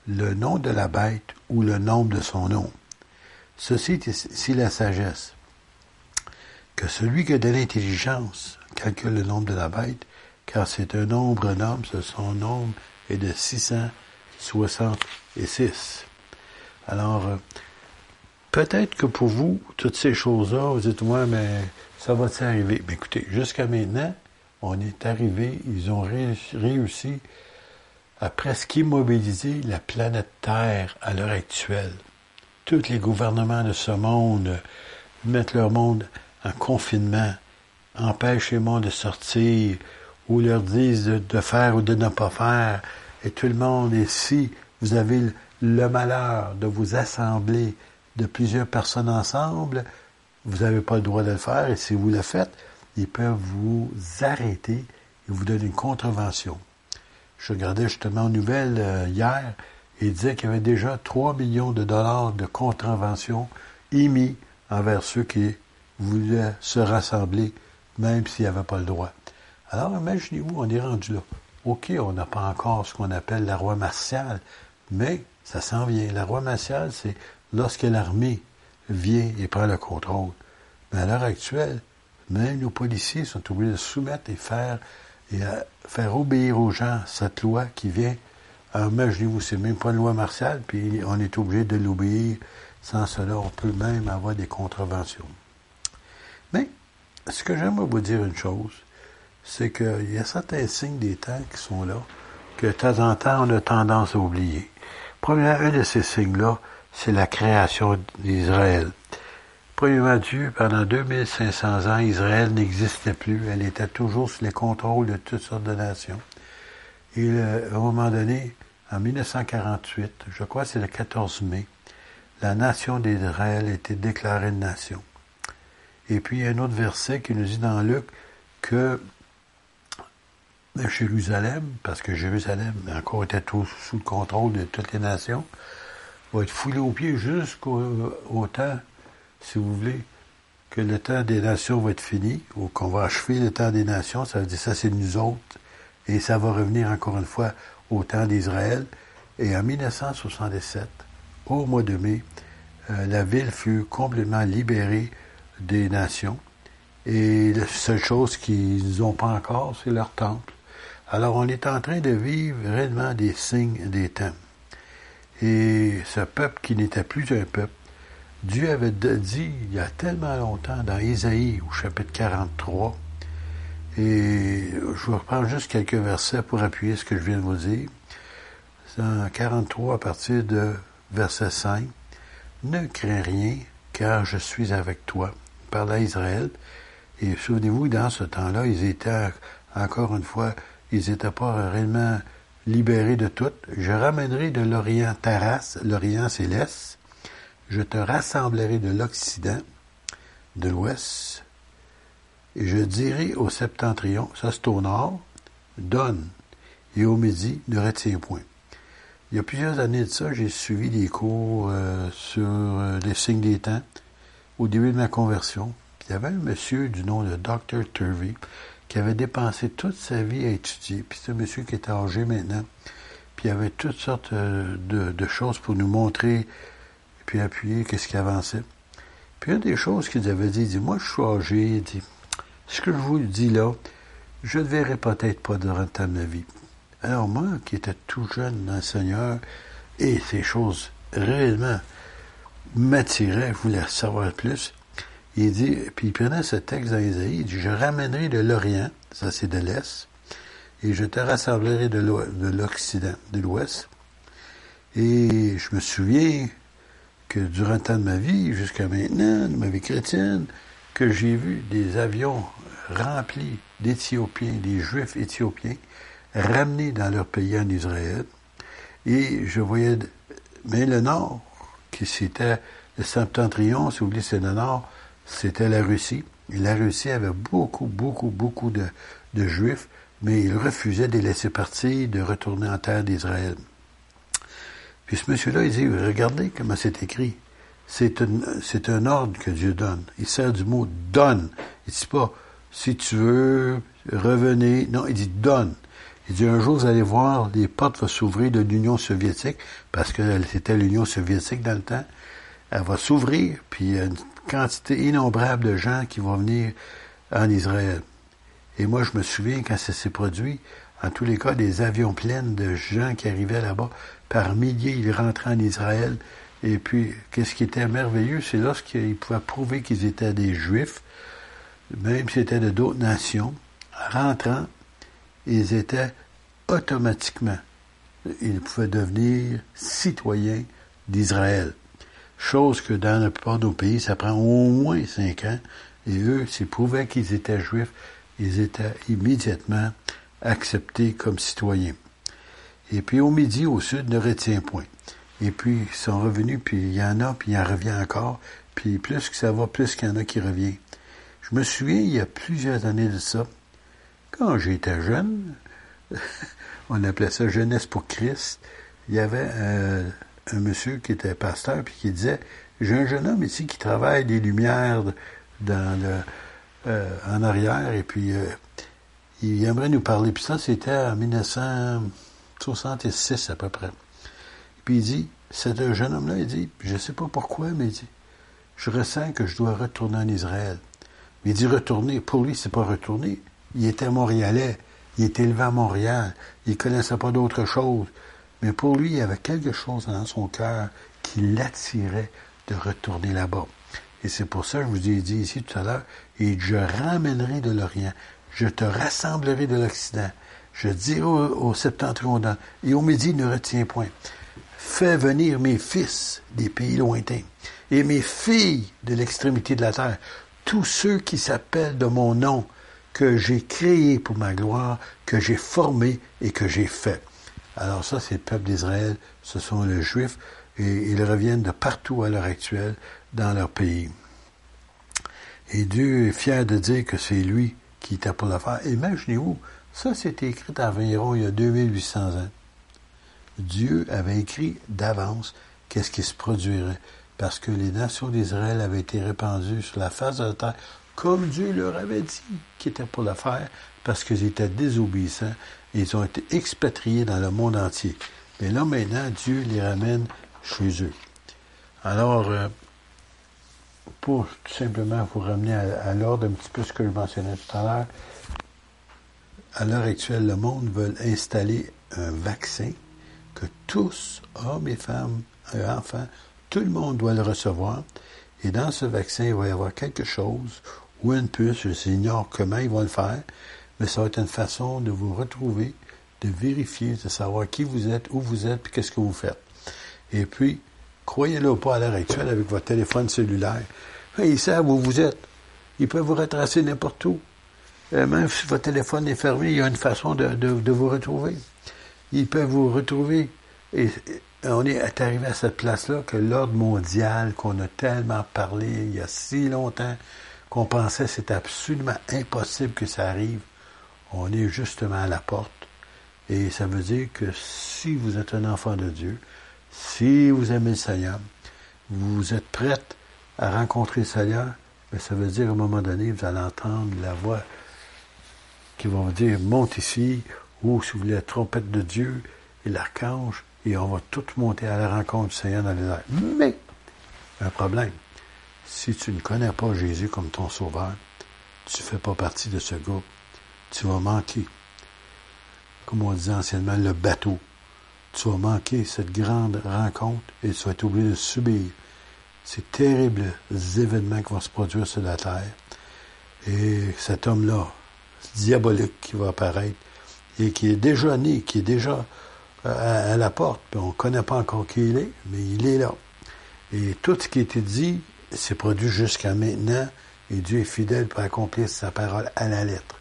le nom de la bête ou le nombre de son nom. Ceci est ici la sagesse. Que celui qui a de l'intelligence calcule le nombre de la bête, car c'est un nombre noble, son nombre est de 666. Alors, euh, peut-être que pour vous, toutes ces choses-là, vous dites, ouais, mais ça va-t-il arriver? Mais écoutez, jusqu'à maintenant, on est arrivé, ils ont réussi a presque immobilisé la planète Terre à l'heure actuelle. Tous les gouvernements de ce monde mettent leur monde en confinement, empêchent les monde de sortir, ou leur disent de, faire ou de ne pas faire, et tout le monde, et si vous avez le malheur de vous assembler de plusieurs personnes ensemble, vous n'avez pas le droit de le faire, et si vous le faites, ils peuvent vous arrêter et vous donner une contravention. Je regardais justement aux nouvelles euh, hier et il disait qu'il y avait déjà 3 millions de dollars de contraventions émis envers ceux qui voulaient se rassembler, même s'ils n'avaient pas le droit. Alors imaginez-vous, on est rendu là. OK, on n'a pas encore ce qu'on appelle la roi martiale, mais ça s'en vient. La roi martiale, c'est lorsque l'armée vient et prend le contrôle. Mais à l'heure actuelle, même nos policiers sont obligés de soumettre et faire et à faire obéir aux gens cette loi qui vient. Alors, imaginez-vous, c'est même pas une loi martiale, puis on est obligé de l'obéir Sans cela, on peut même avoir des contraventions. Mais, ce que j'aimerais vous dire une chose, c'est qu'il y a certains signes des temps qui sont là, que de temps en temps, on a tendance à oublier. Premièrement, un de ces signes-là, c'est la création d'Israël. Premièrement, Dieu, pendant 2500 ans, Israël n'existait plus. Elle était toujours sous les contrôles de toutes sortes de nations. Et euh, à un moment donné, en 1948, je crois que c'est le 14 mai, la nation d'Israël était déclarée une nation. Et puis, il y a un autre verset qui nous dit dans Luc que Jérusalem, parce que Jérusalem encore était sous le contrôle de toutes les nations, va être foulé aux pieds jusqu'au temps, si vous voulez, que le temps des nations va être fini, ou qu'on va achever le temps des nations, ça veut dire ça c'est nous autres, et ça va revenir encore une fois au temps d'Israël. Et en 1977, au mois de mai, euh, la ville fut complètement libérée des nations. Et la seule chose qu'ils n'ont pas encore, c'est leur temple. Alors on est en train de vivre réellement des signes des temps. Et ce peuple qui n'était plus un peuple, Dieu avait dit il y a tellement longtemps dans Isaïe au chapitre 43, et je vais reprendre juste quelques versets pour appuyer ce que je viens de vous dire. Dans 43 à partir de verset 5, Ne crains rien, car je suis avec toi. Parle à Israël. Et souvenez-vous, dans ce temps-là, ils étaient, encore une fois, ils n'étaient pas réellement libérés de tout. Je ramènerai de l'Orient ta race, l'Orient c'est l'Est. Je te rassemblerai de l'Occident, de l'Ouest, et je dirai au septentrion, ça c'est au nord, donne, et au midi, ne retiens point. Il y a plusieurs années de ça, j'ai suivi des cours euh, sur euh, les signes des temps au début de ma conversion. il y avait un monsieur du nom de Dr. Turvey qui avait dépensé toute sa vie à étudier. Puis c'est monsieur qui était âgé maintenant. Puis il y avait toutes sortes euh, de, choses pour nous montrer, puis appuyer qu'est-ce qui avançait. Puis une des choses qu'il avait dit, dit, moi je suis âgé, dit, ce que je vous dis là, je ne verrai peut-être pas durant le ma vie. Alors moi, qui étais tout jeune dans le Seigneur, et ces choses réellement m'attiraient, je voulais savoir plus, il dit, puis il prenait ce texte dans il dit, je ramènerai de l'Orient, ça c'est de l'Est, et je te rassemblerai de l'Occident, de l'Ouest. Et je me souviens que durant le temps de ma vie, jusqu'à maintenant, de ma vie chrétienne, que j'ai vu des avions remplis d'Éthiopiens, des Juifs éthiopiens, ramenés dans leur pays en Israël. Et je voyais, mais le nord, qui c'était le septentrion, si vous voulez, c'est le nord, c'était la Russie. Et la Russie avait beaucoup, beaucoup, beaucoup de, de Juifs, mais ils refusaient de les laisser partir, de retourner en terre d'Israël. Puis ce monsieur-là, il dit, regardez comment c'est écrit. C'est un, ordre que Dieu donne. Il sert du mot donne. Il dit pas, si tu veux, revenez. Non, il dit donne. Il dit un jour, vous allez voir, les portes vont s'ouvrir de l'Union soviétique, parce que c'était l'Union soviétique dans le temps. Elle va s'ouvrir, puis il y a une quantité innombrable de gens qui vont venir en Israël. Et moi, je me souviens quand ça s'est produit, en tous les cas, des avions pleins de gens qui arrivaient là-bas. Par milliers, ils rentraient en Israël. Et puis, qu'est-ce qui était merveilleux, c'est lorsqu'ils pouvaient prouver qu'ils étaient des Juifs, même si c'était de d'autres nations, rentrant, ils étaient automatiquement, ils pouvaient devenir citoyens d'Israël. Chose que dans la plupart de nos pays, ça prend au moins cinq ans. Et eux, s'ils prouvaient qu'ils étaient juifs, ils étaient immédiatement acceptés comme citoyens. Et puis au midi, au sud, ne retient point. Et puis ils sont revenus, puis il y en a, puis il en revient encore. Puis plus que ça va, plus qu'il y en a qui revient. Je me souviens, il y a plusieurs années de ça, quand j'étais jeune, on appelait ça Jeunesse pour Christ, il y avait euh, un monsieur qui était pasteur, puis qui disait, j'ai un jeune homme ici qui travaille des lumières dans le, euh, en arrière, et puis euh, il aimerait nous parler. Puis ça, c'était en 1966 à peu près. Puis il dit, c'est un jeune homme-là, il dit, je ne sais pas pourquoi, mais il dit, je ressens que je dois retourner en Israël. Mais il dit retourner. Pour lui, c'est pas retourner. Il était montréalais. Il était élevé à Montréal. Il connaissait pas d'autre chose. Mais pour lui, il y avait quelque chose dans son cœur qui l'attirait de retourner là-bas. Et c'est pour ça que je vous ai dit ici tout à l'heure, et je ramènerai de l'Orient, je te rassemblerai de l'Occident, je dirai au, et au midi ne retiens point. Fais venir mes fils des pays lointains et mes filles de l'extrémité de la terre, tous ceux qui s'appellent de mon nom, que j'ai créé pour ma gloire, que j'ai formé et que j'ai fait. Alors ça, c'est le peuple d'Israël, ce sont les Juifs, et ils reviennent de partout à l'heure actuelle dans leur pays. Et Dieu est fier de dire que c'est lui qui était pour le faire. Imaginez-vous, ça c'était écrit environ il y a 2800 ans. Dieu avait écrit d'avance qu'est-ce qui se produirait, parce que les nations d'Israël avaient été répandues sur la face de la terre, comme Dieu leur avait dit qu'il était pour le faire, parce qu'ils étaient désobéissants ils ont été expatriés dans le monde entier. Mais là, maintenant, Dieu les ramène chez eux. Alors, euh, pour tout simplement vous ramener à, l'ordre un petit peu ce que je mentionnais tout à l'heure, à l'heure actuelle, le monde veut installer un vaccin que tous, hommes et femmes, enfants, tout le monde doit le recevoir. Et dans ce vaccin, il va y avoir quelque chose ou une puce, je ignore comment ils vont le faire, mais ça va être une façon de vous retrouver, de vérifier, de savoir qui vous êtes, où vous êtes, puis qu'est-ce que vous faites. Et puis, croyez-le ou pas à l'heure actuelle avec votre téléphone cellulaire. Ils savent où vous êtes. Ils peuvent vous retracer n'importe où. Euh, même si votre téléphone est fermé, il y a une façon de, de, vous retrouver. Ils peuvent vous retrouver. Et, on est arrivé à cette place-là que l'ordre mondial qu'on a tellement parlé il y a si longtemps qu'on pensait que c'était absolument impossible que ça arrive, on est justement à la porte. Et ça veut dire que si vous êtes un enfant de Dieu, si vous aimez le Seigneur, vous êtes prête à rencontrer le Seigneur, mais ça veut dire à un moment donné, vous allez entendre la voix qui vous dire monte ici, ou si vous voulez la trompette de Dieu et l'archange, et on va tous monter à la rencontre du Seigneur dans les airs. Mais, un problème, si tu ne connais pas Jésus comme ton sauveur, tu ne fais pas partie de ce groupe tu vas manquer, comme on disait anciennement, le bateau. Tu vas manquer cette grande rencontre et tu vas être obligé de subir ces terribles événements qui vont se produire sur la terre. Et cet homme-là, diabolique qui va apparaître, et qui est déjà né, qui est déjà à, la porte, on ne connaît pas encore qui il est, mais il est là. Et tout ce qui a été dit s'est produit jusqu'à maintenant, et Dieu est fidèle pour accomplir sa parole à la lettre.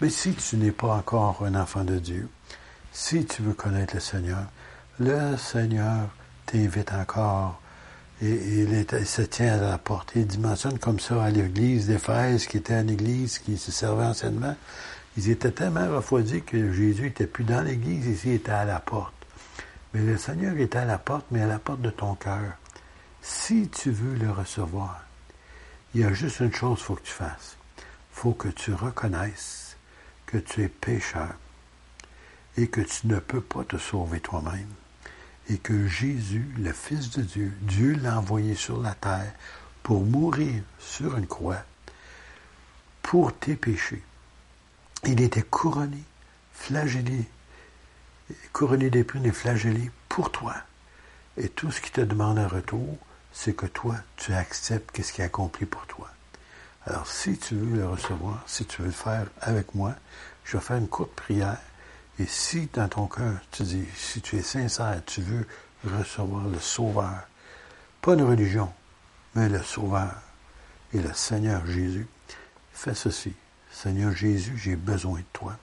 Mais si tu n'es pas encore un enfant de Dieu, si tu veux connaître le Seigneur, le Seigneur t'invite encore et, il, se tient à la porte. Il dimensionne comme ça à l'église d'Éphèse, qui était une église qui se servait anciennement. Ils étaient tellement refroidis que Jésus n'était plus dans l'église, ici il était à la porte. Mais le Seigneur est à la porte, mais à la porte de ton cœur. Si tu veux le recevoir, il y a juste une chose qu'il faut que tu fasses. Il faut que tu reconnaisses que tu es pécheur et que tu ne peux pas te sauver toi-même et que Jésus, le Fils de Dieu, Dieu l'a envoyé sur la terre pour mourir sur une croix pour tes péchés. Il était couronné, flagellé, couronné d'épines et flagellé pour toi. Et tout ce qu'il te demande en retour, c'est que toi, tu acceptes ce qu'il a accompli pour toi. Alors, si tu veux le recevoir, si tu veux le faire avec moi, je vais faire une courte prière. Et si dans ton cœur, tu dis, si tu es sincère, tu veux recevoir le Sauveur, pas une religion, mais le Sauveur et le Seigneur Jésus, fais ceci. Seigneur Jésus, j'ai besoin de toi.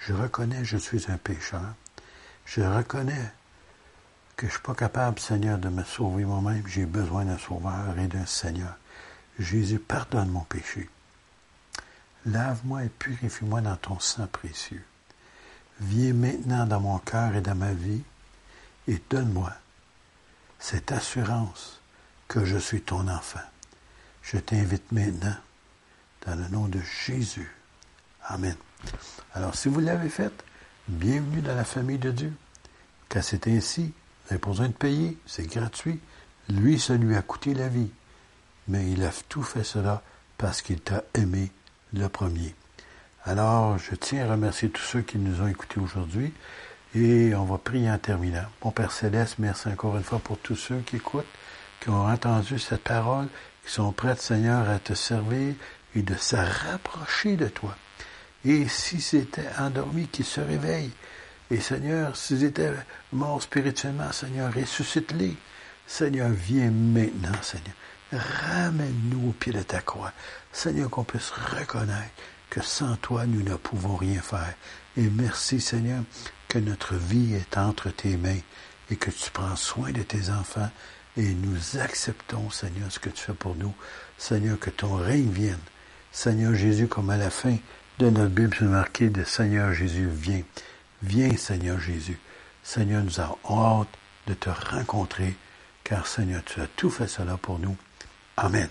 Je reconnais que je suis un pécheur. Je reconnais que je ne suis pas capable, Seigneur, de me sauver moi-même. J'ai besoin d'un Sauveur et d'un Seigneur. Jésus, pardonne mon péché. Lave-moi et purifie-moi dans ton sang précieux. Viens maintenant dans mon cœur et dans ma vie et donne-moi cette assurance que je suis ton enfant. Je t'invite maintenant dans le nom de Jésus. Amen. Alors, si vous l'avez fait, bienvenue dans la famille de Dieu. Car c'est ainsi, vous n'avez pas besoin de payer, c'est gratuit. Lui, ça lui a coûté la vie mais il a tout fait cela parce qu'il t'a aimé le premier. Alors, je tiens à remercier tous ceux qui nous ont écoutés aujourd'hui et on va prier en terminant. Mon Père Céleste, merci encore une fois pour tous ceux qui écoutent. qui ont entendu cette parole, qui sont prêtes, Seigneur, à te servir et de se rapprocher de toi. Et si c'était endormi, qu'ils se réveillent. Et Seigneur, s'ils étaient morts spirituellement, Seigneur, ressuscite-les. Seigneur, viens maintenant, Seigneur. Ramène-nous au pied de ta croix. Seigneur, qu'on puisse reconnaître que sans toi, nous ne pouvons rien faire. Et merci, Seigneur, que notre vie est entre tes mains et que tu prends soin de tes enfants et nous acceptons, Seigneur, ce que tu fais pour nous. Seigneur, que ton règne vienne. Seigneur Jésus, comme à la fin de notre Bible, c'est marqué de Seigneur Jésus, viens. Viens, Seigneur Jésus. Seigneur, nous avons hâte de te rencontrer, car Seigneur, tu as tout fait cela pour nous. Amen.